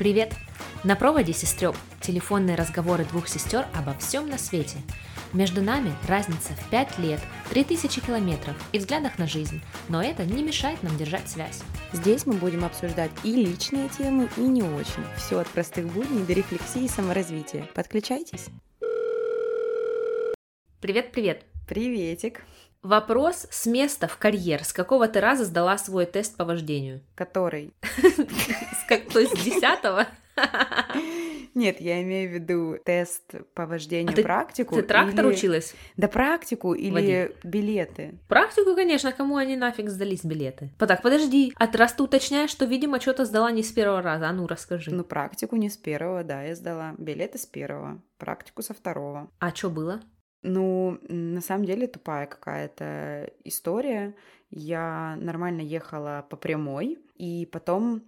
Привет! На проводе сестрёб. Телефонные разговоры двух сестер обо всем на свете. Между нами разница в 5 лет, 3000 километров и взглядах на жизнь, но это не мешает нам держать связь. Здесь мы будем обсуждать и личные темы, и не очень. Все от простых будней до рефлексии и саморазвития. Подключайтесь. Привет-привет! Приветик. Вопрос с места в карьер. С какого ты раза сдала свой тест по вождению? Который? То есть с десятого? Нет, я имею в виду тест по вождению А ты- практику. Ты трактор или- училась? Да практику или Водить. билеты. Практику, конечно, кому они нафиг сдались билеты? Так, подожди, а ты- раз ты уточняешь, что, видимо, что-то сдала не с первого раза, а ну расскажи. Ну, практику не с первого, да, я сдала. Билеты с первого, практику со второго. А что было? Ну, на самом деле тупая какая-то история. Я нормально ехала по прямой, и потом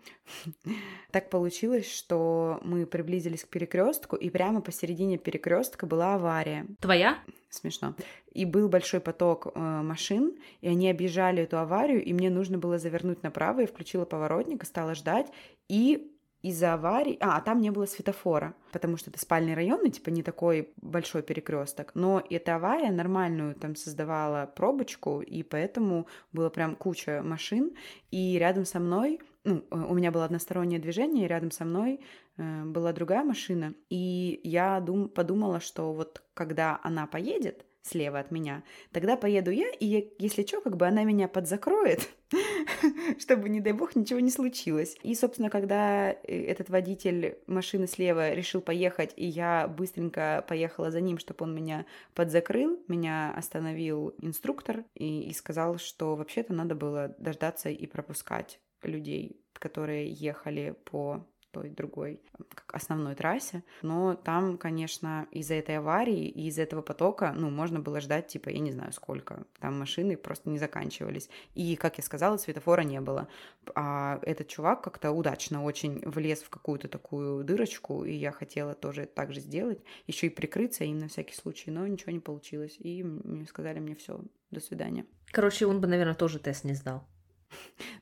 так получилось, что мы приблизились к перекрестку, и прямо посередине перекрестка была авария. Твоя? Смешно. И был большой поток э, машин, и они объезжали эту аварию, и мне нужно было завернуть направо, я включила поворотник и стала ждать, и из-за аварии... А, там не было светофора, потому что это спальный район, и типа не такой большой перекресток. Но эта авария нормальную там создавала пробочку, и поэтому было прям куча машин, и рядом со мной ну, э, у меня было одностороннее движение, и рядом со мной э, была другая машина, и я дум- подумала, что вот когда она поедет слева от меня, тогда поеду я, и если что, как бы она меня подзакроет, чтобы, не дай бог, ничего не случилось. И, собственно, когда э, этот водитель машины слева решил поехать, и я быстренько поехала за ним, чтобы он меня подзакрыл, меня остановил инструктор и, и сказал, что вообще-то надо было дождаться и пропускать людей, которые ехали по той другой как основной трассе. Но там, конечно, из-за этой аварии и из-за этого потока, ну, можно было ждать, типа, я не знаю сколько. Там машины просто не заканчивались. И, как я сказала, светофора не было. А этот чувак как-то удачно очень влез в какую-то такую дырочку, и я хотела тоже так же сделать, еще и прикрыться им на всякий случай, но ничего не получилось. И мне сказали мне все, до свидания. Короче, он бы, наверное, тоже тест не сдал.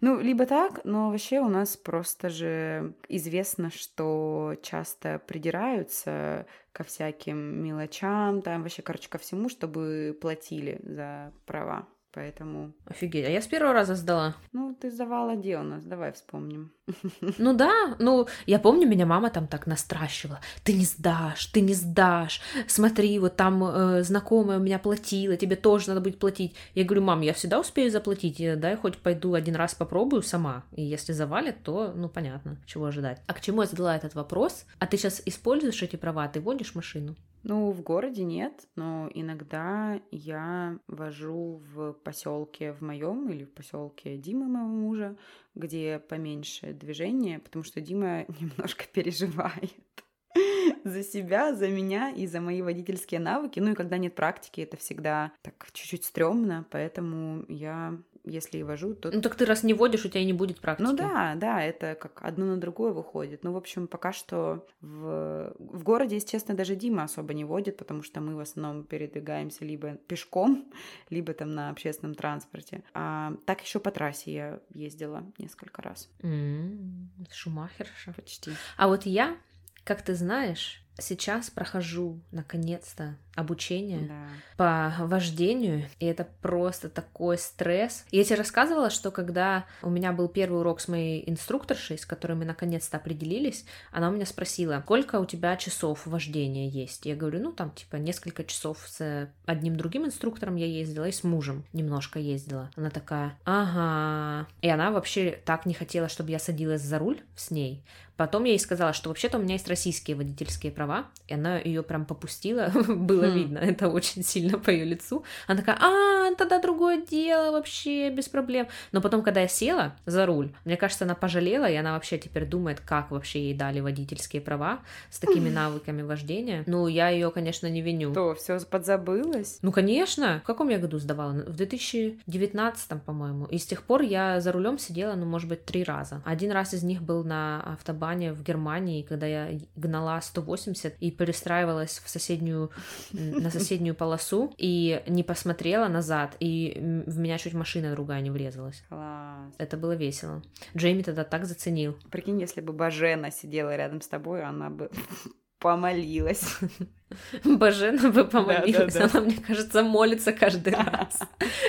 Ну, либо так, но вообще у нас просто же известно, что часто придираются ко всяким мелочам, там вообще, короче, ко всему, чтобы платили за права. Поэтому, Офигеть. А я с первого раза сдала. ну, ты сдавала где у нас? Давай вспомним. Ну да, ну, я помню, меня мама там так настращивала. Ты не сдашь, ты не сдашь. Смотри, вот там э, знакомая у меня платила, тебе тоже надо будет платить. Я говорю, мам, я всегда успею заплатить, э, дай хоть пойду один раз попробую сама. И если завалит, то, ну, понятно, чего ожидать. А к чему я задала этот вопрос? А ты сейчас используешь эти права, ты водишь машину? Ну, в городе нет, но иногда я вожу в поселке в моем или в поселке Димы моего мужа, где поменьше движения, потому что Дима немножко переживает за себя, за меня и за мои водительские навыки. Ну и когда нет практики, это всегда так чуть-чуть стрёмно, поэтому я, если и вожу, то Ну так ты раз не водишь, у тебя и не будет практики. ну да, да, это как одно на другое выходит. Ну, в общем, пока что в, в городе, если честно, даже Дима особо не водит, потому что мы в основном передвигаемся либо пешком, либо там на общественном транспорте. А так еще по трассе я ездила несколько раз. М, Шумахерша. Почти. А вот я, как ты знаешь, сейчас прохожу наконец-то обучение Да. по вождению, и это просто такой стресс. Я тебе рассказывала, что когда у меня был первый урок с моей инструкторшей, с которой мы наконец-то определились, она у меня спросила, сколько у тебя часов вождения есть? Я говорю, ну там типа несколько часов с одним другим инструктором я ездила и с мужем немножко ездила. Она такая, ага. И она вообще так не хотела, чтобы я садилась за руль с ней. Потом я ей сказала, что вообще-то у меня есть российские водительские права, и она ее прям попустила, было. Видно, это очень сильно по ее лицу. Она такая, а, тогда другое дело вообще, без проблем. Но потом, когда я села за руль, мне кажется, она пожалела, и она вообще теперь думает, как вообще ей дали водительские права с такими навыками вождения. Ну, я ее, конечно, не виню. То, все подзабылось? Ну, конечно. В каком я году сдавала? В 2019, по-моему. И с тех пор я за рулем сидела, ну, может быть, три раза. Один раз из них был на автобане в Германии, когда я гнала 180 и перестраивалась в соседнюю на соседнюю полосу и не посмотрела назад, и в меня чуть машина другая не врезалась. Класс. Это было весело. Джейми тогда так заценил. Прикинь, если бы Бажена сидела рядом с тобой, она бы помолилась. Бажена. Да, да, да. Она, мне кажется, молится каждый раз,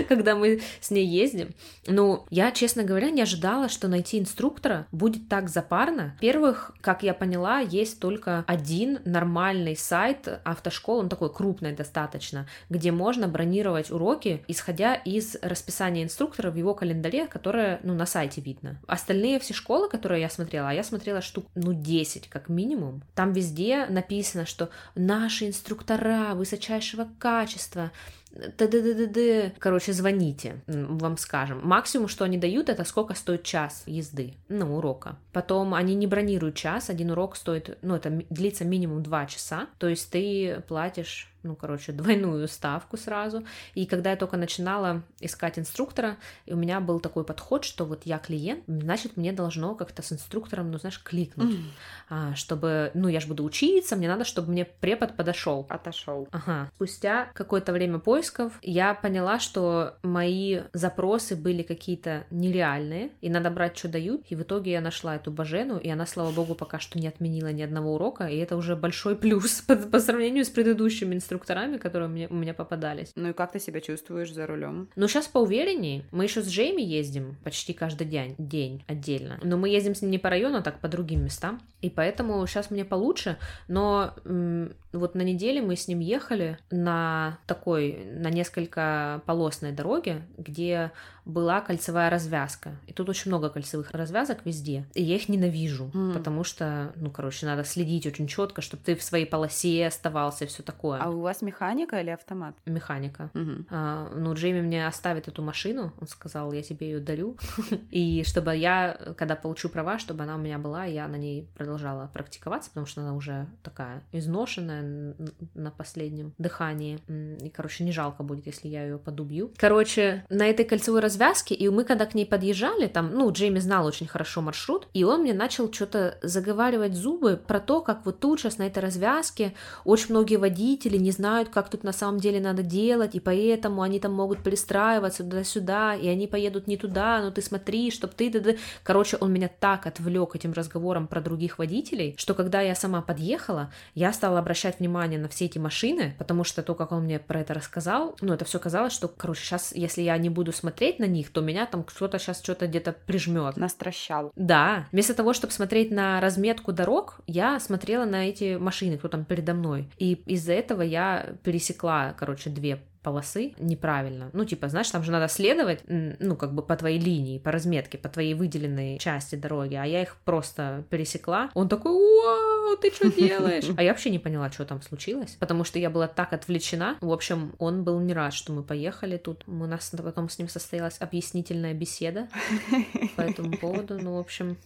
когда мы с ней ездим. Ну, я, честно говоря, не ожидала, что найти инструктора будет так запарно. Во-первых, как я поняла, есть только один нормальный сайт автошкол, он такой крупный достаточно, где можно бронировать уроки, исходя из расписания инструктора в его календаре, которое, ну, на сайте видно. Остальные все школы, которые я смотрела, а я смотрела штук, ну, 10 как минимум, там везде написано, что наш наши инструктора высочайшего качества, т-д-д-д-д. Короче, звоните, вам скажем. Максимум, что они дают, это сколько стоит час езды, ну, урока. Потом они не бронируют час, один урок стоит, ну, это длится минимум два часа, то есть ты платишь ну, короче, двойную ставку сразу. И когда я только начинала искать инструктора, и у меня был такой подход, что вот я клиент, значит, мне должно как-то с инструктором, ну, знаешь, кликнуть, mm. а, чтобы, ну, я же буду учиться, мне надо, чтобы мне препод подошел. Отошел. Ага. Спустя какое-то время поисков я поняла, что мои запросы были какие-то нереальные, и надо брать, что дают. И в итоге я нашла эту Бажену, и она, слава богу, пока что не отменила ни одного урока, и это уже большой плюс по, по сравнению с предыдущими инструкторами которые мне, у меня попадались. Ну и как ты себя чувствуешь за рулем? Ну, сейчас поувереннее. Мы еще с Джейми ездим почти каждый день, день отдельно. Но мы ездим с ним не по району, а так по другим местам. И поэтому сейчас мне получше. Но м- вот на неделе мы с ним ехали на такой, на несколько полосной дороге, где была кольцевая развязка. И тут очень много кольцевых развязок везде. И я их ненавижу, mm. потому что, ну, короче, надо следить очень четко, чтобы ты в своей полосе оставался и все такое. А у вас механика или автомат? Механика. Mm-hmm. А, ну, Джейми мне оставит эту машину, он сказал, я тебе ее дарю. И чтобы я, когда получу права, чтобы она у меня была, я на ней продолжала практиковаться, потому что она уже такая изношенная на последнем дыхании. И, короче, не жалко будет, если я ее подубью. Короче, на этой кольцевой развязке, и мы когда к ней подъезжали, там, ну, Джейми знал очень хорошо маршрут, и он мне начал что-то заговаривать зубы про то, как вот тут сейчас на этой развязке очень многие водители не знают, как тут на самом деле надо делать, и поэтому они там могут пристраиваться туда-сюда, и они поедут не туда, но ты смотри, чтоб ты... Короче, он меня так отвлек этим разговором про других водителей, что когда я сама подъехала, я стала обращать внимание на все эти машины, потому что то, как он мне про это рассказал, ну, это все казалось, что, короче, сейчас, если я не буду смотреть на них, то меня там кто-то сейчас что-то где-то прижмет. Настращал. Да. Вместо того, чтобы смотреть на разметку дорог, я смотрела на эти машины, кто там передо мной. И из-за этого я пересекла, короче, две полосы неправильно. Ну, типа, знаешь, там же надо следовать, ну, как бы по твоей линии, по разметке, по твоей выделенной части дороги, а я их просто пересекла. Он такой, вау, ты что делаешь? А я вообще не поняла, что там случилось, потому что я была так отвлечена. В общем, он был не рад, что мы поехали тут. У нас потом с ним состоялась объяснительная беседа по этому поводу. Ну, в общем,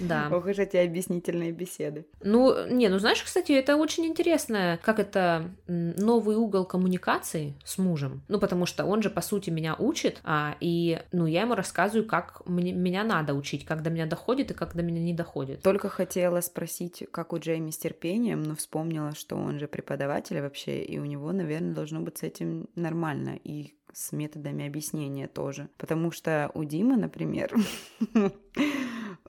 да. Ох уж эти объяснительные беседы. Ну, не, ну знаешь, кстати, это очень интересно, как это новый угол коммуникации с мужем. Ну, потому что он же, по сути, меня учит, а, и, ну, я ему рассказываю, как мне, меня надо учить, как до меня доходит и как до меня не доходит. Только хотела спросить, как у Джейми с терпением, но вспомнила, что он же преподаватель вообще, и у него, наверное, должно быть с этим нормально. И с методами объяснения тоже. Потому что у Димы, например,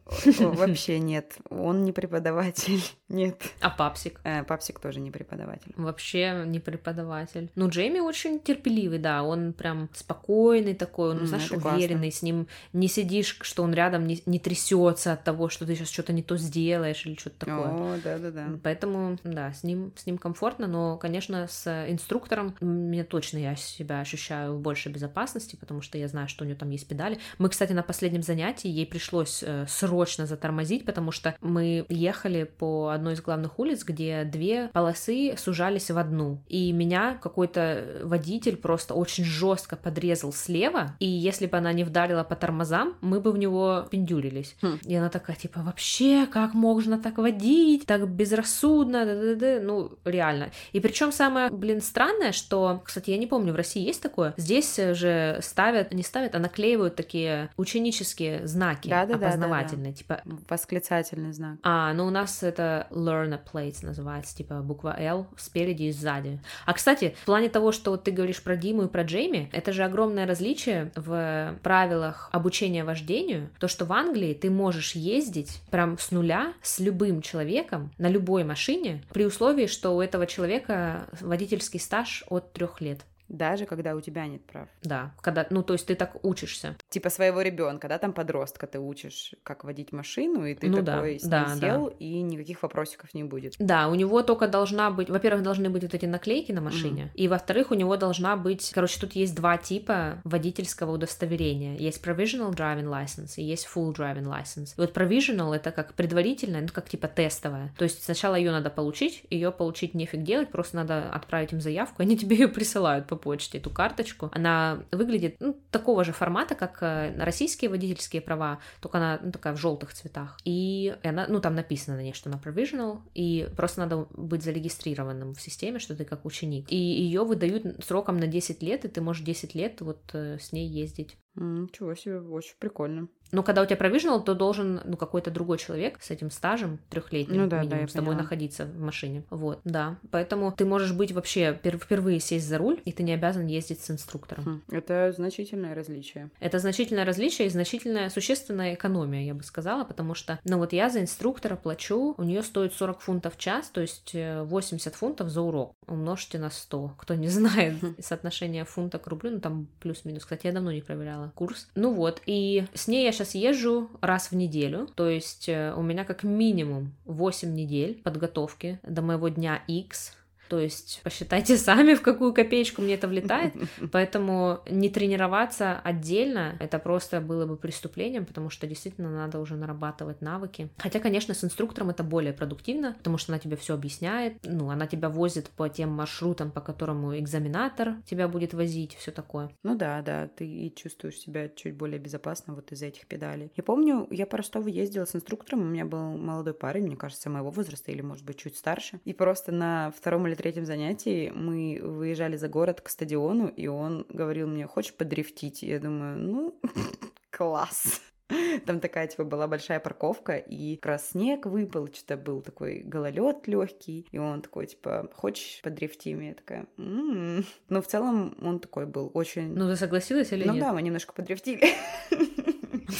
вообще нет. Он не преподаватель. Нет. А папсик? Э, папсик тоже не преподаватель. Вообще не преподаватель. Ну, Джейми очень терпеливый, да. Он прям спокойный такой, он, mm, знаешь, уверенный. Классно. С ним не сидишь, что он рядом не, не трясется от того, что ты сейчас что-то не то сделаешь или что-то такое. О, да, да, да. Поэтому, да, с ним, с ним комфортно, но, конечно, с инструктором мне точно я себя ощущаю в большей безопасности, потому что я знаю, что у нее там есть педали. Мы, кстати, на последнем занятии ей пришлось э, срочно затормозить, потому что мы ехали по одной из главных улиц, где две полосы сужались в одну. И меня какой-то водитель просто очень жестко подрезал слева, и если бы она не вдарила по тормозам, мы бы в него пиндюрились. Хм. И она такая, типа, вообще, как можно так водить, так безрассудно, да -да -да. ну, реально. И причем самое, блин, странное, что, кстати, я не помню, в России есть такое, здесь же ставят, не ставят, а наклеивают такие ученические знаки да, да, опознавательные. Да, да, да внимательно, типа... Восклицательный знак. А, ну у нас это learner plates называется, типа буква L спереди и сзади. А, кстати, в плане того, что вот ты говоришь про Диму и про Джейми, это же огромное различие в правилах обучения вождению, то, что в Англии ты можешь ездить прям с нуля с любым человеком на любой машине, при условии, что у этого человека водительский стаж от трех лет. Даже когда у тебя нет прав. Да, когда, ну, то есть ты так учишься. Типа своего ребенка, да, там подростка ты учишь, как водить машину, и ты ну, такой да, с ним да, сел, да. и никаких вопросиков не будет. Да, у него только должна быть, во-первых, должны быть вот эти наклейки на машине, mm. и во-вторых, у него должна быть, короче, тут есть два типа водительского удостоверения. Есть provisional driving license и есть full driving license. И вот provisional это как предварительное, ну, как типа тестовая. То есть сначала ее надо получить, ее получить нефиг делать, просто надо отправить им заявку, они тебе ее присылают по почте, эту карточку. Она выглядит ну, такого же формата, как э, российские водительские права, только она ну, такая в желтых цветах. И она, ну, там написано на ней, что она provisional, и просто надо быть зарегистрированным в системе, что ты как ученик. И ее выдают сроком на 10 лет, и ты можешь 10 лет вот э, с ней ездить. Ничего себе, очень прикольно. Но когда у тебя provisional, то должен ну, какой-то другой человек с этим стажем трехлетним ну, да, минимум да, с тобой поняла. находиться в машине. Вот, да. Поэтому ты можешь быть вообще впервые сесть за руль, и ты не обязан ездить с инструктором. Хм, это значительное различие. Это значительное различие и значительная существенная экономия, я бы сказала, потому что, ну вот я за инструктора плачу, у нее стоит 40 фунтов в час, то есть 80 э, фунтов за урок. Умножьте на 100. Кто не знает соотношение фунта к рублю, ну там плюс-минус. Кстати, я давно не проверяла курс. Ну вот, и с ней я сейчас сейчас езжу раз в неделю, то есть э, у меня как минимум 8 недель подготовки до моего дня X, то есть посчитайте сами, в какую копеечку мне это влетает. Поэтому не тренироваться отдельно, это просто было бы преступлением, потому что действительно надо уже нарабатывать навыки. Хотя, конечно, с инструктором это более продуктивно, потому что она тебе все объясняет, ну, она тебя возит по тем маршрутам, по которому экзаменатор тебя будет возить, все такое. Ну да, да, ты и чувствуешь себя чуть более безопасно вот из-за этих педалей. Я помню, я по Ростову ездила с инструктором, у меня был молодой парень, мне кажется, моего возраста или, может быть, чуть старше, и просто на втором или третьем занятии мы выезжали за город к стадиону, и он говорил мне, хочешь подрифтить? Я думаю, ну, класс. Там такая, типа, была большая парковка, и как раз снег выпал, что-то был такой гололед легкий, и он такой, типа, хочешь подрифтим? Я такая, м-м-м. Но в целом он такой был очень... Ну, ты согласилась или ну, нет? Ну да, мы немножко подрифтили.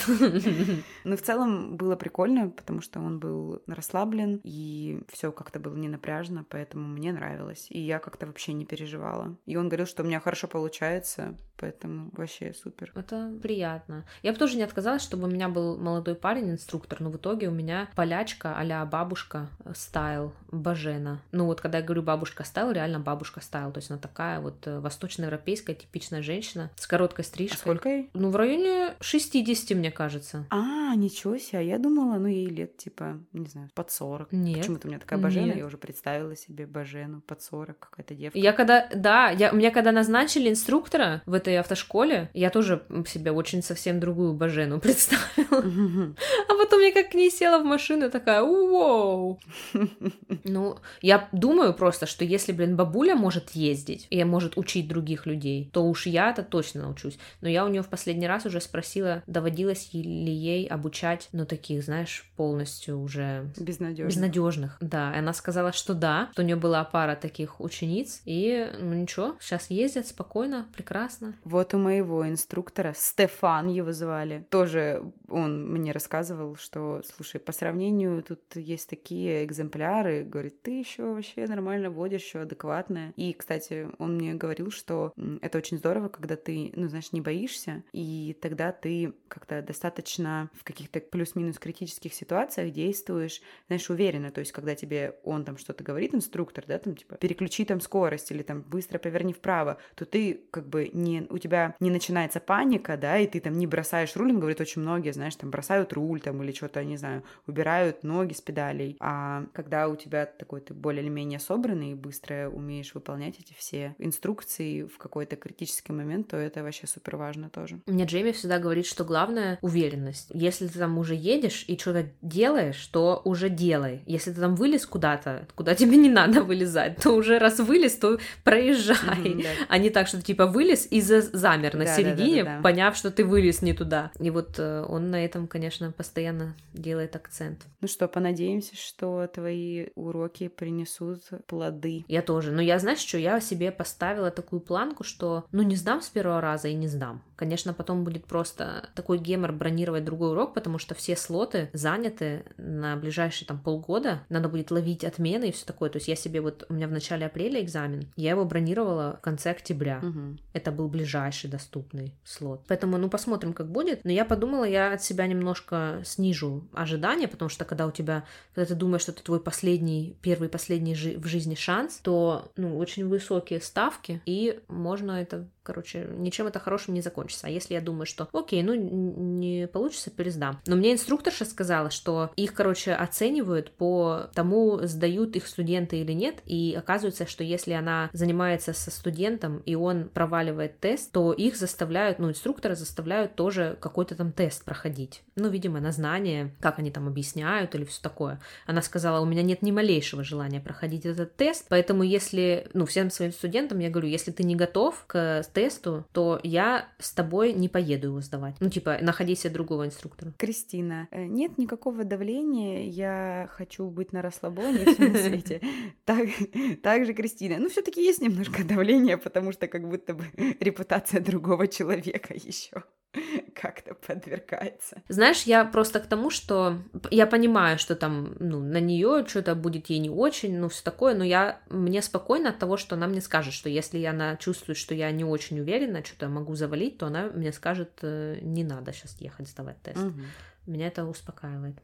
Но в целом было прикольно, потому что он был расслаблен, и все как-то было не напряжно, поэтому мне нравилось. И я как-то вообще не переживала. И он говорил, что у меня хорошо получается, поэтому вообще супер. Это приятно. Я бы тоже не отказалась, чтобы у меня был молодой парень, инструктор, но в итоге у меня полячка а бабушка style, Божена. Ну вот когда я говорю бабушка style, реально бабушка style, то есть она такая вот э, восточноевропейская типичная женщина с короткой стрижкой. А сколько ей? Ну в районе 60, мне кажется. А, ничего себе, а я думала, ну ей лет типа, не знаю, под 40. Нет. Почему-то у меня такая Божена, Нет. я уже представила себе Божену под 40, какая-то девка. Я когда, да, я, меня когда назначили инструктора в этой автошколе, я тоже себе очень совсем другую бажену представила. А потом я как к ней села в машину, такая, вау. Ну, я думаю просто, что если, блин, бабуля может ездить и может учить других людей, то уж я-то точно научусь. Но я у нее в последний раз уже спросила, доводилось ли ей обучать, ну, таких, знаешь, полностью уже... Безнадежных. Безнадежных, да. И она сказала, что да, что у нее была пара таких учениц, и, ну, ничего, сейчас ездят спокойно, прекрасно. Вот у моего инструктора, Стефан его звали, тоже он мне рассказывал, что, слушай, по сравнению, тут есть такие экземпляры, говорит, ты еще вообще нормально водишь, еще адекватная. И, кстати, он мне говорил, что это очень здорово, когда ты, ну, знаешь, не боишься, и тогда ты как-то достаточно в каких-то плюс-минус критических ситуациях действуешь, знаешь, уверенно. То есть, когда тебе он там что-то говорит, инструктор, да, там, типа, переключи там скорость или там быстро поверни вправо, то ты как бы не, у тебя не начинается паника, да, и ты там не бросаешь руль, он говорит, очень многие, знаешь, там бросают руль там или что-то, не знаю, убирают ноги с педалей. А когда у тебя такой ты более или менее собранный и быстро умеешь выполнять эти все инструкции в какой-то критический момент, то это вообще супер важно тоже. Мне Джейми всегда говорит, что главное полная уверенность. Если ты там уже едешь и что-то делаешь, то уже делай. Если ты там вылез куда-то, куда тебе не надо вылезать, то уже раз вылез, то проезжай. Mm-hmm, да. А не так, что ты типа вылез и за- замер на да, середине, да, да, да, поняв, что ты вылез не туда. И вот э, он на этом, конечно, постоянно делает акцент. Ну что, понадеемся, что твои уроки принесут плоды. Я тоже. Но я, знаешь, что я себе поставила такую планку, что ну не сдам с первого раза и не сдам. Конечно, потом будет просто такой гемор бронировать другой урок, потому что все слоты заняты на ближайшие там полгода. Надо будет ловить отмены и все такое. То есть я себе вот, у меня в начале апреля экзамен, я его бронировала в конце октября. Угу. Это был ближайший доступный слот. Поэтому, ну, посмотрим, как будет. Но я подумала, я от себя немножко снижу ожидания, потому что когда у тебя, когда ты думаешь, что это твой последний, первый последний жи- в жизни шанс, то, ну, очень высокие ставки, и можно это Короче, ничем это хорошим не закончится. А если я думаю, что окей, ну не получится, пересдам. Но мне инструкторша сказала, что их, короче, оценивают по тому, сдают их студенты или нет. И оказывается, что если она занимается со студентом, и он проваливает тест, то их заставляют, ну, инструкторы заставляют тоже какой-то там тест проходить. Ну, видимо, на знание, как они там объясняют или все такое. Она сказала, у меня нет ни малейшего желания проходить этот тест, поэтому если, ну, всем своим студентам я говорю, если ты не готов к тесту, то я с тобой не поеду его сдавать. Ну, типа, находи себе другого инструктора. Кристина, э, нет никакого давления, я хочу быть на расслабоне на свете. Так, так же, Кристина. Ну, все таки есть немножко давления, потому что как будто бы репутация другого человека еще как-то подвергается. Знаешь, я просто к тому, что я понимаю, что там, ну, на нее что-то будет ей не очень, ну, все такое, но я мне спокойно от того, что она мне скажет, что если она чувствует, что я не очень уверена, что-то могу завалить, то она мне скажет, э, не надо сейчас ехать сдавать тест. Угу. Меня это успокаивает.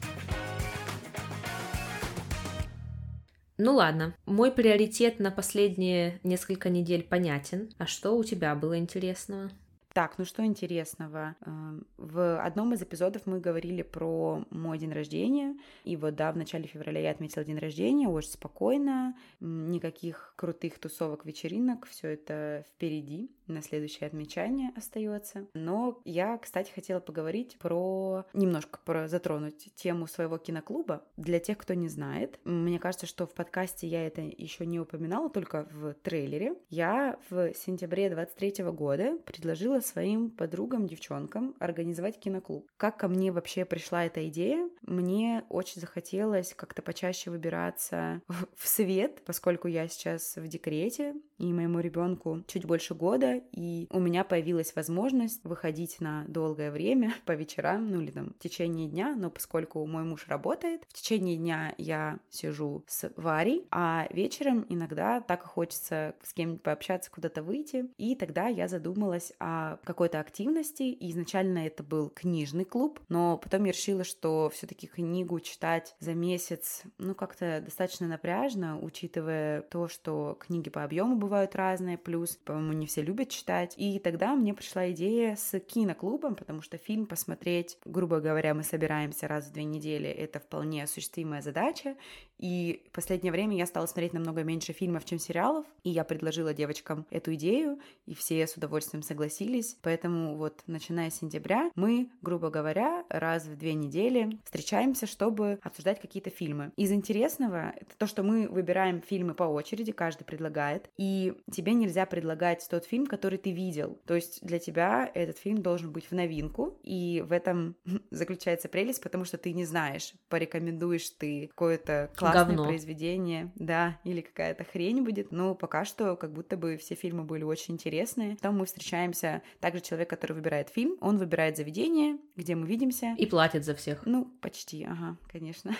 Ну ладно, мой приоритет на последние несколько недель понятен. А что у тебя было интересного? Так, ну что интересного? Эм, в одном из эпизодов мы говорили про мой день рождения, и вот да, в начале февраля я отметила день рождения, очень спокойно, никаких крутых тусовок, вечеринок, все это впереди на следующее отмечание остается. Но я, кстати, хотела поговорить про немножко про затронуть тему своего киноклуба. Для тех, кто не знает, мне кажется, что в подкасте я это еще не упоминала, только в трейлере. Я в сентябре 23 года предложила своим подругам, девчонкам организовать киноклуб. Как ко мне вообще пришла эта идея? Мне очень захотелось как-то почаще выбираться в свет, поскольку я сейчас в декрете, и моему ребенку чуть больше года, и у меня появилась возможность выходить на долгое время по вечерам, ну или там в течение дня, но поскольку мой муж работает, в течение дня я сижу с Варей, а вечером иногда так хочется с кем-нибудь пообщаться, куда-то выйти, и тогда я задумалась о какой-то активности, и изначально это был книжный клуб, но потом я решила, что все таки книгу читать за месяц, ну как-то достаточно напряжно, учитывая то, что книги по объему бывают разные, плюс, по-моему, не все любят читать. И тогда мне пришла идея с киноклубом, потому что фильм посмотреть, грубо говоря, мы собираемся раз в две недели, это вполне осуществимая задача. И в последнее время я стала смотреть намного меньше фильмов, чем сериалов, и я предложила девочкам эту идею, и все с удовольствием согласились. Поэтому вот, начиная с сентября, мы, грубо говоря, раз в две недели встречаемся, чтобы обсуждать какие-то фильмы. Из интересного, это то, что мы выбираем фильмы по очереди, каждый предлагает, и тебе нельзя предлагать тот фильм, который ты видел. То есть для тебя этот фильм должен быть в новинку, и в этом заключается прелесть, потому что ты не знаешь, порекомендуешь ты какое-то классное Говно. произведение, да, или какая-то хрень будет. Но пока что как будто бы все фильмы были очень интересные. Там мы встречаемся, также человек, который выбирает фильм, он выбирает заведение, где мы видимся. И платит за всех. Ну, почти, ага, конечно.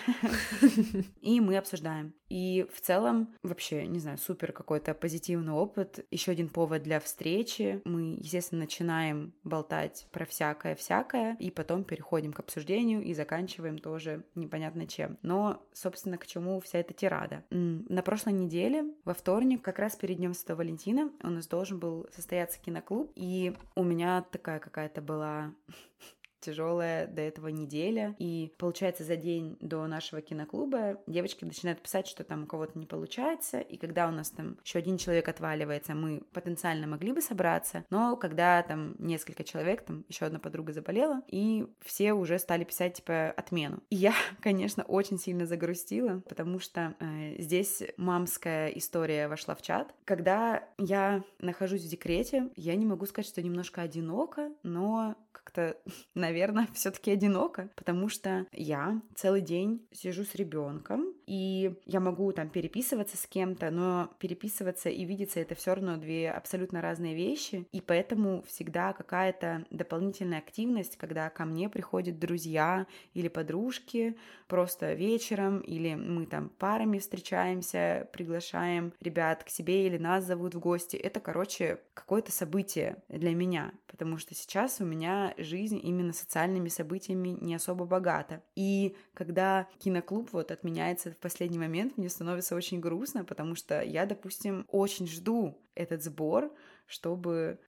И мы обсуждаем. И в целом, вообще, не знаю, супер какой-то позитивный опыт. Еще один повод для встречи. Мы, естественно, начинаем болтать про всякое-всякое, и потом переходим к обсуждению и заканчиваем тоже непонятно чем. Но, собственно, к чему вся эта тирада? На прошлой неделе, во вторник, как раз перед Днем Святого Валентина, у нас должен был состояться киноклуб, и у меня такая какая-то была тяжелая до этого неделя. И получается, за день до нашего киноклуба девочки начинают писать, что там у кого-то не получается. И когда у нас там еще один человек отваливается, мы потенциально могли бы собраться. Но когда там несколько человек, там еще одна подруга заболела, и все уже стали писать типа отмену. И я, конечно, очень сильно загрустила, потому что э, здесь мамская история вошла в чат. Когда я нахожусь в декрете, я не могу сказать, что немножко одиноко, но как-то, наверное, все-таки одиноко, потому что я целый день сижу с ребенком, и я могу там переписываться с кем-то, но переписываться и видеться это все равно две абсолютно разные вещи, и поэтому всегда какая-то дополнительная активность, когда ко мне приходят друзья или подружки просто вечером, или мы там парами встречаемся, приглашаем ребят к себе или нас зовут в гости. Это, короче, какое-то событие для меня, потому что сейчас у меня жизнь именно социальными событиями не особо богата. И когда киноклуб вот отменяется последний момент, мне становится очень грустно, потому что я, допустим, очень жду этот сбор, чтобы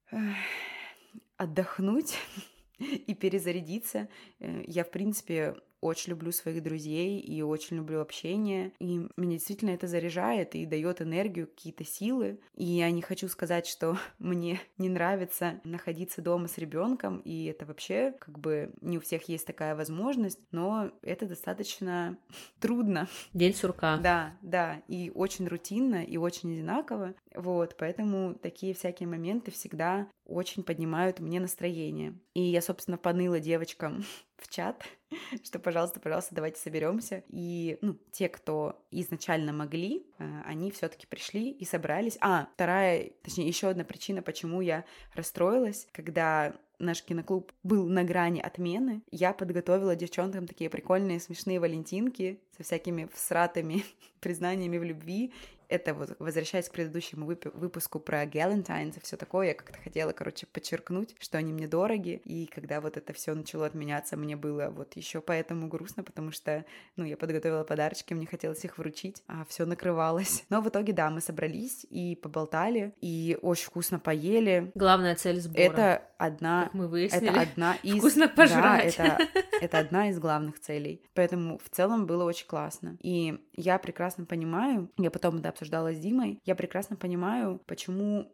отдохнуть и перезарядиться. Э, я, в принципе, очень люблю своих друзей и очень люблю общение. И меня действительно это заряжает и дает энергию, какие-то силы. И я не хочу сказать, что мне не нравится находиться дома с ребенком, и это вообще как бы не у всех есть такая возможность, но это достаточно трудно. День сурка. Да, да, и очень рутинно, и очень одинаково. Вот, поэтому такие всякие моменты всегда очень поднимают мне настроение. И я, собственно, поныла девочкам в чат, что, пожалуйста, пожалуйста, давайте соберемся. И, ну, те, кто изначально могли, э, они все-таки пришли и собрались. А, вторая, точнее, еще одна причина, почему я расстроилась, когда наш киноклуб был на грани отмены, я подготовила девчонкам такие прикольные смешные валентинки всякими всратыми признаниями в любви это вот, возвращаясь к предыдущему вып- выпуску про Galentines и все такое, я как-то хотела, короче, подчеркнуть, что они мне дороги, и когда вот это все начало отменяться, мне было вот еще поэтому грустно, потому что, ну, я подготовила подарочки, мне хотелось их вручить, а все накрывалось. Но в итоге, да, мы собрались и поболтали, и очень вкусно поели. Главная цель сбора. Это одна... Как мы выяснили. Это одна из... Вкусно пожрать. Да, это, это одна из главных целей. Поэтому в целом было очень классно. И я прекрасно понимаю, я потом это обсуждала с Димой, я прекрасно понимаю, почему,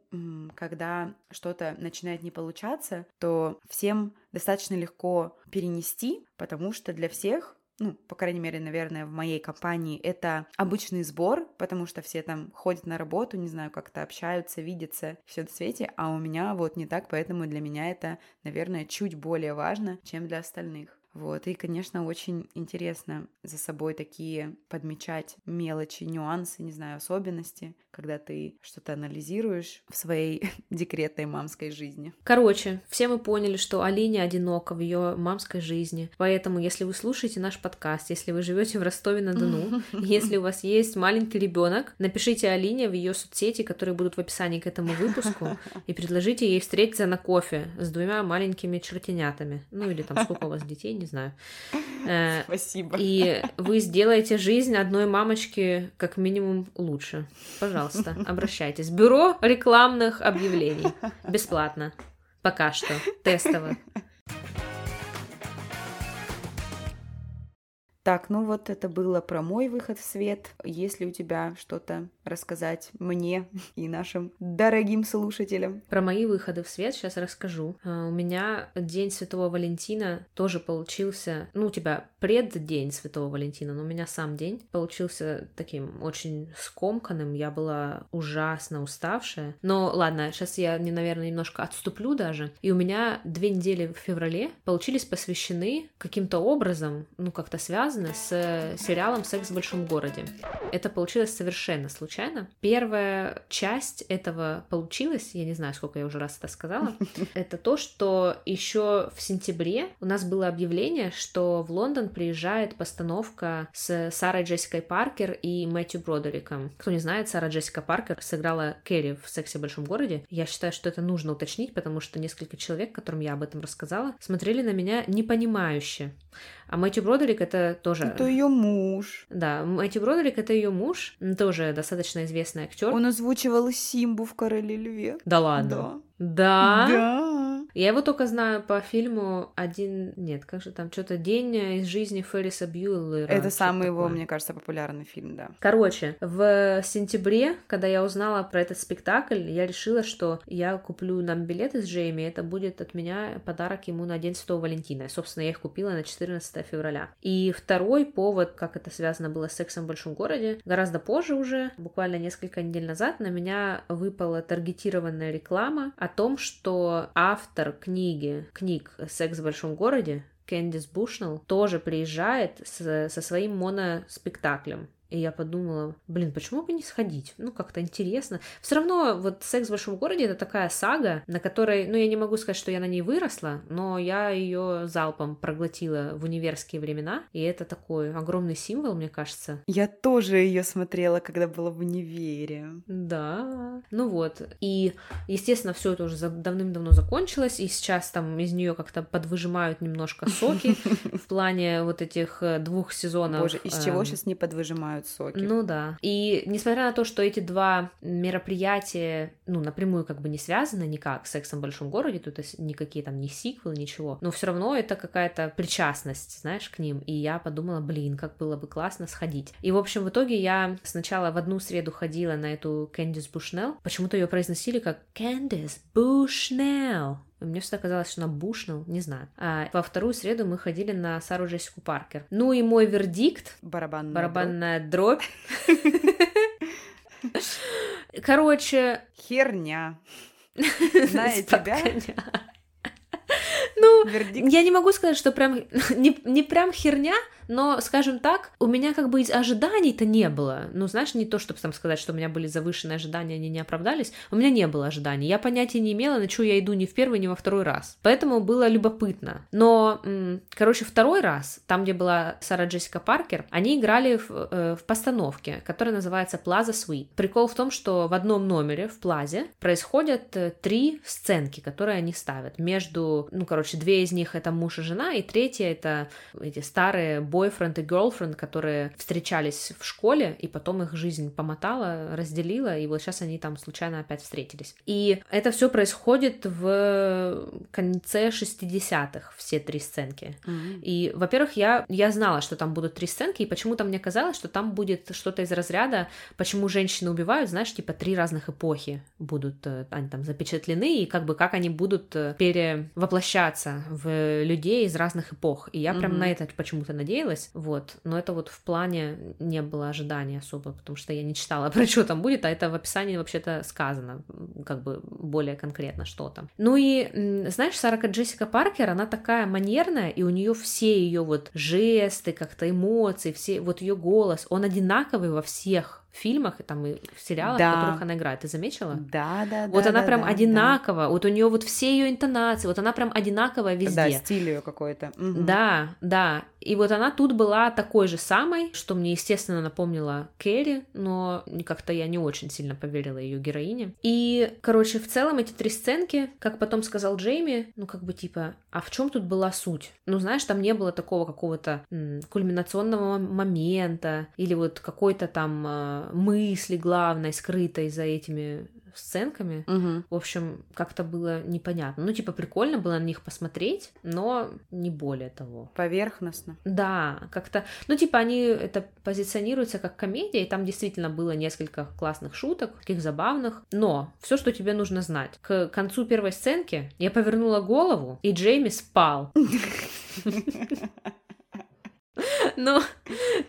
когда что-то начинает не получаться, то всем достаточно легко перенести, потому что для всех ну, по крайней мере, наверное, в моей компании это обычный сбор, потому что все там ходят на работу, не знаю, как-то общаются, видятся, все на свете, а у меня вот не так, поэтому для меня это, наверное, чуть более важно, чем для остальных. Вот, и, конечно, очень интересно за собой такие подмечать мелочи, нюансы, не знаю, особенности, когда ты что-то анализируешь в своей декретной мамской жизни. Короче, все мы поняли, что Алине одинока в ее мамской жизни. Поэтому, если вы слушаете наш подкаст, если вы живете в Ростове-на-Дону, если у вас есть маленький ребенок, напишите Алине в ее соцсети, которые будут в описании к этому выпуску, и предложите ей встретиться на кофе с двумя маленькими чертенятами. Ну или там сколько у вас детей, не знаю. Э, Спасибо. И вы сделаете жизнь одной мамочки как минимум лучше. Пожалуйста, обращайтесь. Бюро рекламных объявлений. Бесплатно. Пока что. Тестово. Так, ну вот это было про мой выход в свет. Если у тебя что-то рассказать мне и нашим дорогим слушателям? Про мои выходы в свет сейчас расскажу. А, у меня День Святого Валентина тоже получился, ну, у тебя преддень Святого Валентина, но у меня сам день получился таким очень скомканным. Я была ужасно уставшая. Но ладно, сейчас я, наверное, немножко отступлю даже. И у меня две недели в феврале получились посвящены каким-то образом, ну, как-то связаны связано с э, сериалом «Секс в большом городе». Это получилось совершенно случайно. Первая часть этого получилась, я не знаю, сколько я уже раз это сказала, это то, что еще в сентябре у нас было объявление, что в Лондон приезжает постановка с Сарой Джессикой Паркер и Мэтью Бродериком. Кто не знает, Сара Джессика Паркер сыграла Керри в «Сексе в большом городе». Я считаю, что это нужно уточнить, потому что несколько человек, которым я об этом рассказала, смотрели на меня непонимающе. А Мэтью Бродерик это тоже... Это ее муж. Да, Мэтью Бродерик это ее муж, тоже достаточно известный актер. Он озвучивал Симбу в Короле Льве. Да ладно? Да. Да? Да. Я его только знаю по фильму один... Нет, как же там, что-то «День из жизни Ферриса Бьюэллера». Это самый его, мне кажется, популярный фильм, да. Короче, в сентябре, когда я узнала про этот спектакль, я решила, что я куплю нам билеты с Джейми, это будет от меня подарок ему на День Святого Валентина. Собственно, я их купила на 14 февраля. И второй повод, как это связано было с сексом в большом городе, гораздо позже уже, буквально несколько недель назад, на меня выпала таргетированная реклама о том, что автор книги, книг «Секс в большом городе» Кэндис Бушнелл тоже приезжает с, со своим моноспектаклем. И я подумала, блин, почему бы не сходить? Ну, как-то интересно. Все равно вот «Секс в большом городе» — это такая сага, на которой, ну, я не могу сказать, что я на ней выросла, но я ее залпом проглотила в универские времена, и это такой огромный символ, мне кажется. Я тоже ее смотрела, когда была в универе. Да. Ну вот. И, естественно, все это уже давным-давно закончилось, и сейчас там из нее как-то подвыжимают немножко соки в плане вот этих э, двух сезонов. Боже, из чего сейчас эм, не подвыжимают? Принимают соки. Ну да. И несмотря на то, что эти два мероприятия, ну, напрямую как бы не связаны никак с сексом в большом городе, тут никакие там не сиквелы, ничего, но все равно это какая-то причастность, знаешь, к ним. И я подумала, блин, как было бы классно сходить. И, в общем, в итоге я сначала в одну среду ходила на эту Кэндис Бушнелл. Почему-то ее произносили как Кэндис Бушнелл. Мне всегда казалось, что она Бушнелл, не знаю. А во вторую среду мы ходили на Сару Джессику Паркер. Ну и мой вердикт... Барабанная, барабанная дробь. Короче... Херня. Зная тебя... Ну, я не могу сказать, что прям не прям херня, но, скажем так, у меня как бы ожиданий-то не было. Ну, знаешь, не то, чтобы там сказать, что у меня были завышенные ожидания, они не оправдались. У меня не было ожиданий. Я понятия не имела, на что я иду ни в первый, ни во второй раз. Поэтому было любопытно. Но, короче, второй раз, там, где была Сара Джессика Паркер, они играли в, э, в постановке, которая называется Plaza Suite. Прикол в том, что в одном номере, в Плазе, происходят э, три сценки, которые они ставят. Между, ну, короче, две из них это муж и жена, и третья это эти старые бойфренд и girlfriend, которые встречались в школе, и потом их жизнь помотала, разделила, и вот сейчас они там случайно опять встретились. И это все происходит в конце 60-х, все три сценки. Mm-hmm. И, во-первых, я, я знала, что там будут три сценки, и почему-то мне казалось, что там будет что-то из разряда, почему женщины убивают, знаешь, типа три разных эпохи будут э, они там запечатлены, и как бы как они будут э, перевоплощаться в людей из разных эпох. И я mm-hmm. прям на это почему-то надеялась, понравилось, вот, но это вот в плане не было ожидания особо, потому что я не читала про что там будет, а это в описании вообще-то сказано, как бы более конкретно что там. Ну и, знаешь, Сара Джессика Паркер, она такая манерная, и у нее все ее вот жесты, как-то эмоции, все, вот ее голос, он одинаковый во всех фильмах и там и в сериалах, да. в которых она играет. Ты заметила? Да, да, Вот да, она да, прям да, одинакова. Да. Вот у нее вот все ее интонации, вот она прям одинаковая везде. Да, стиль ее какой-то. Угу. Да, да. И вот она тут была такой же самой, что мне, естественно, напомнила Керри, но как-то я не очень сильно поверила ее героине. И, короче, в целом эти три сценки, как потом сказал Джейми, ну как бы типа, а в чем тут была суть? Ну, знаешь, там не было такого какого-то кульминационного момента или вот какой-то там э, мысли главной, скрытой за этими сценками. Угу. В общем, как-то было непонятно. Ну, типа, прикольно было на них посмотреть, но не более того. Поверхностно. Да, как-то... Ну, типа, они это позиционируются как комедия, и там действительно было несколько классных шуток, таких забавных. Но все, что тебе нужно знать. К концу первой сценки я повернула голову, и Джейми спал. Но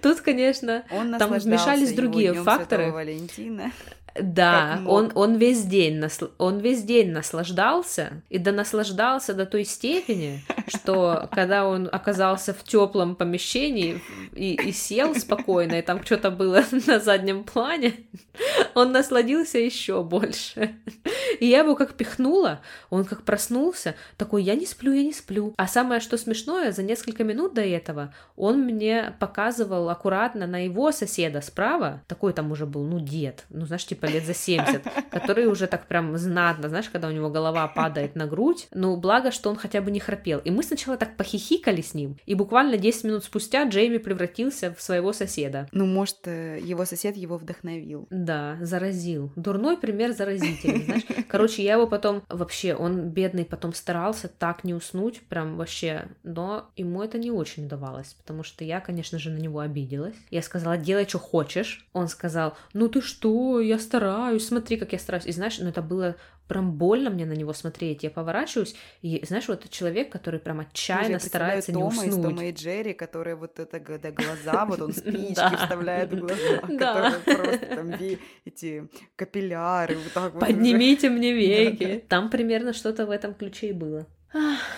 тут, конечно, он там вмешались другие факторы. Валентина. Да, он, он, весь день насл... он весь день наслаждался, и да наслаждался до той степени, что когда он оказался в теплом помещении и, и сел спокойно, и там что-то было на заднем плане, он насладился еще больше. И я его как пихнула, он как проснулся, такой, я не сплю, я не сплю. А самое, что смешное, за несколько минут до этого он мне показывал аккуратно на его соседа справа, такой там уже был, ну, дед, ну, знаешь, типа лет за 70, который уже так прям знатно, знаешь, когда у него голова падает на грудь, ну, благо, что он хотя бы не храпел. И мы сначала так похихикали с ним, и буквально 10 минут спустя Джейми превратился в своего соседа. Ну, может, э, его сосед его вдохновил. Да, заразил. Дурной пример заразительный, знаешь. Короче, я его потом... Вообще, он, бедный, потом старался так не уснуть, прям вообще. Но ему это не очень удавалось, потому что я, конечно же, на него обиделась. Я сказала, делай, что хочешь. Он сказал, ну ты что, я стараюсь, смотри, как я стараюсь. И знаешь, ну это было прям больно мне на него смотреть. Я поворачиваюсь, и знаешь, вот человек, который прям отчаянно я старается Тома не уснуть. из Тома и Джерри, которые вот это когда глаза, вот он спички вставляет в глаза, которые просто там эти капилляры. Поднимите мне веки. Там примерно что-то в этом ключе и было.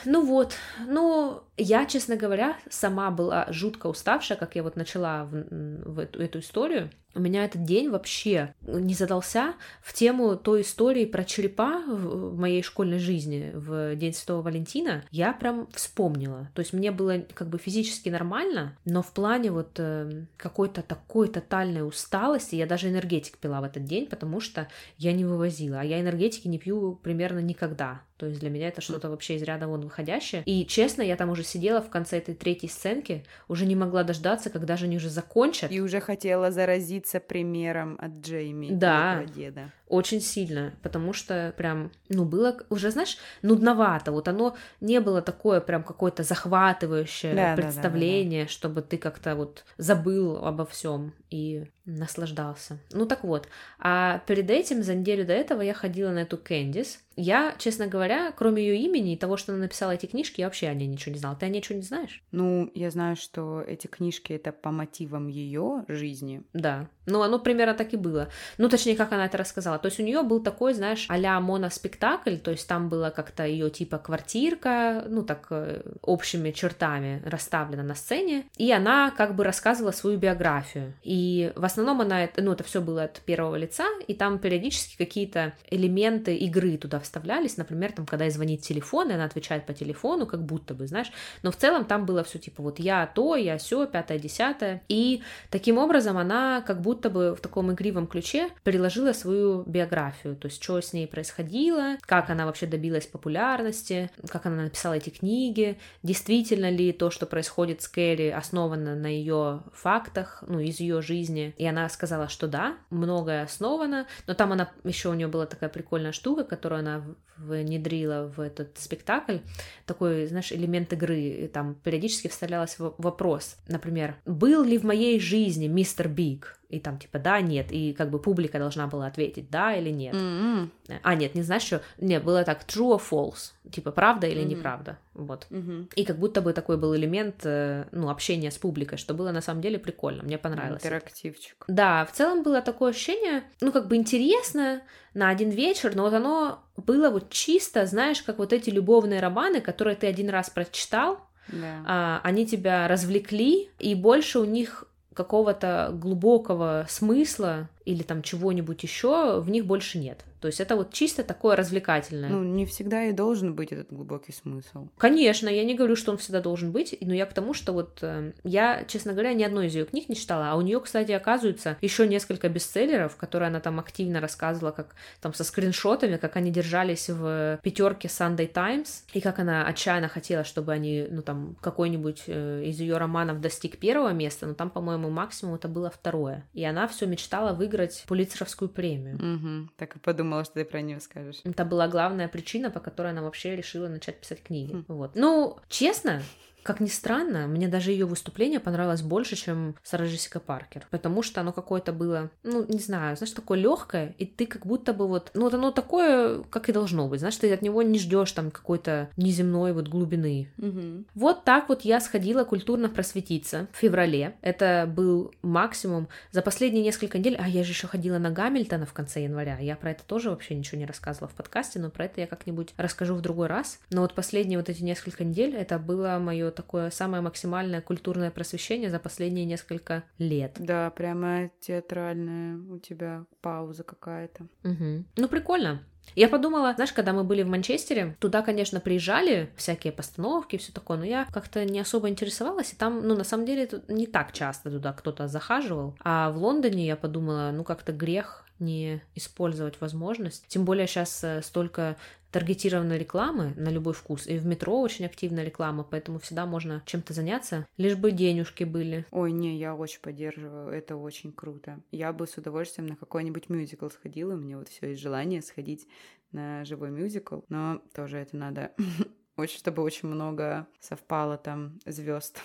Ну вот, ну, я, честно говоря, сама была жутко уставшая, как я вот начала в, в эту, эту историю. У меня этот день вообще не задался в тему той истории про черепа в моей школьной жизни в День Святого Валентина. Я прям вспомнила. То есть мне было как бы физически нормально, но в плане вот э, какой-то такой тотальной усталости я даже энергетик пила в этот день, потому что я не вывозила. А я энергетики не пью примерно никогда. То есть для меня это что-то вообще из ряда вон выходящее. И честно, я там уже сидела в конце этой третьей сценки, уже не могла дождаться, когда же они уже закончат. И уже хотела заразиться примером от Джейми. Да. Деда. Очень сильно, потому что прям, ну, было уже, знаешь, нудновато. Вот оно не было такое прям какое-то захватывающее да, представление, да, да, да. чтобы ты как-то вот забыл обо всем и наслаждался. Ну так вот, а перед этим, за неделю до этого, я ходила на эту Кэндис. Я, честно говоря, кроме ее имени и того, что она написала эти книжки, я вообще о ней ничего не знала. Ты о ней ничего не знаешь? Ну, я знаю, что эти книжки это по мотивам ее жизни. Да. Ну, оно примерно так и было. Ну, точнее, как она это рассказала. То есть у нее был такой, знаешь, а-ля моноспектакль, то есть там была как-то ее типа квартирка, ну, так э, общими чертами расставлена на сцене, и она как бы рассказывала свою биографию. И в основном она, ну, это все было от первого лица, и там периодически какие-то элементы игры туда вставлялись, например, там, когда ей звонит телефон, и она отвечает по телефону, как будто бы, знаешь, но в целом там было все типа вот я то, я все, пятое, десятое, и таким образом она как будто бы в таком игривом ключе приложила свою биографию, то есть что с ней происходило, как она вообще добилась популярности, как она написала эти книги, действительно ли то, что происходит с Кэрри, основано на ее фактах, ну, из ее жизни. И она сказала, что да, многое основано, но там она еще у нее была такая прикольная штука, которую она внедрила в этот спектакль, такой, знаешь, элемент игры, и там периодически вставлялась вопрос, например, был ли в моей жизни мистер Биг? И там типа да, нет, и как бы публика должна была ответить да или нет. Mm-hmm. А нет, не знаешь что? Нет, было так true or false, типа правда или mm-hmm. неправда, вот. Mm-hmm. И как будто бы такой был элемент, э, ну общения с публикой, что было на самом деле прикольно, мне понравилось. Интерактивчик. Да, в целом было такое ощущение, ну как бы интересно на один вечер, но вот оно было вот чисто, знаешь, как вот эти любовные романы, которые ты один раз прочитал, да. а, они тебя развлекли, и больше у них какого-то глубокого смысла или там чего-нибудь еще в них больше нет. То есть это вот чисто такое развлекательное. Ну, не всегда и должен быть этот глубокий смысл. Конечно, я не говорю, что он всегда должен быть, но я к тому, что вот э, я, честно говоря, ни одной из ее книг не читала, а у нее, кстати, оказывается еще несколько бестселлеров, которые она там активно рассказывала, как там со скриншотами, как они держались в пятерке Sunday Times, и как она отчаянно хотела, чтобы они, ну там, какой-нибудь э, из ее романов достиг первого места, но там, по-моему, максимум это было второе. И она все мечтала выиграть Пулитцеровскую премию. Угу, так и подумала думала, что ты про нее скажешь. Это была главная причина, по которой она вообще решила начать писать книги. Хм. Вот. Ну, честно, как ни странно, мне даже ее выступление понравилось больше, чем Сара Джессика Паркер, потому что оно какое-то было, ну, не знаю, знаешь, такое легкое, и ты как будто бы вот, ну, вот оно такое, как и должно быть, знаешь, ты от него не ждешь там какой-то неземной вот глубины. Угу. Вот так вот я сходила культурно просветиться в феврале. Это был максимум за последние несколько недель, а я же еще ходила на Гамильтона в конце января, я про это тоже вообще ничего не рассказывала в подкасте, но про это я как-нибудь расскажу в другой раз. Но вот последние вот эти несколько недель это было мое такое самое максимальное культурное просвещение за последние несколько лет. Да, прямо театральная у тебя пауза какая-то. Угу. Ну, прикольно. Я подумала, знаешь, когда мы были в Манчестере, туда, конечно, приезжали всякие постановки, все такое, но я как-то не особо интересовалась, и там, ну, на самом деле, не так часто туда кто-то захаживал. А в Лондоне я подумала, ну, как-то грех не использовать возможность. Тем более сейчас э, столько таргетированной рекламы на любой вкус, и в метро очень активная реклама, поэтому всегда можно чем-то заняться, лишь бы денежки были. Ой, не, я очень поддерживаю, это очень круто. Я бы с удовольствием на какой-нибудь мюзикл сходила, у меня вот все есть желание сходить на живой мюзикл, но тоже это надо очень, чтобы очень много совпало там звезд.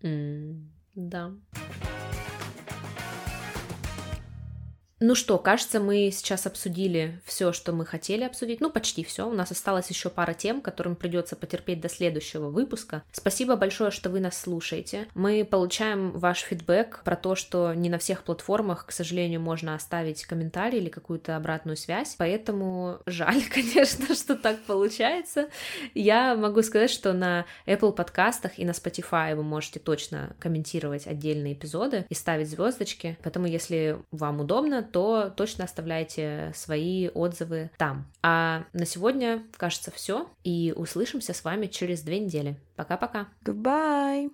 Mm, да. Ну что, кажется, мы сейчас обсудили все, что мы хотели обсудить. Ну, почти все. У нас осталось еще пара тем, которым придется потерпеть до следующего выпуска. Спасибо большое, что вы нас слушаете. Мы получаем ваш фидбэк про то, что не на всех платформах, к сожалению, можно оставить комментарий или какую-то обратную связь. Поэтому жаль, конечно, что так получается. Я могу сказать, что на Apple подкастах и на Spotify вы можете точно комментировать отдельные эпизоды и ставить звездочки. Поэтому, если вам удобно, то точно оставляйте свои отзывы там. А на сегодня, кажется, все. И услышимся с вами через две недели. Пока-пока. Goodbye.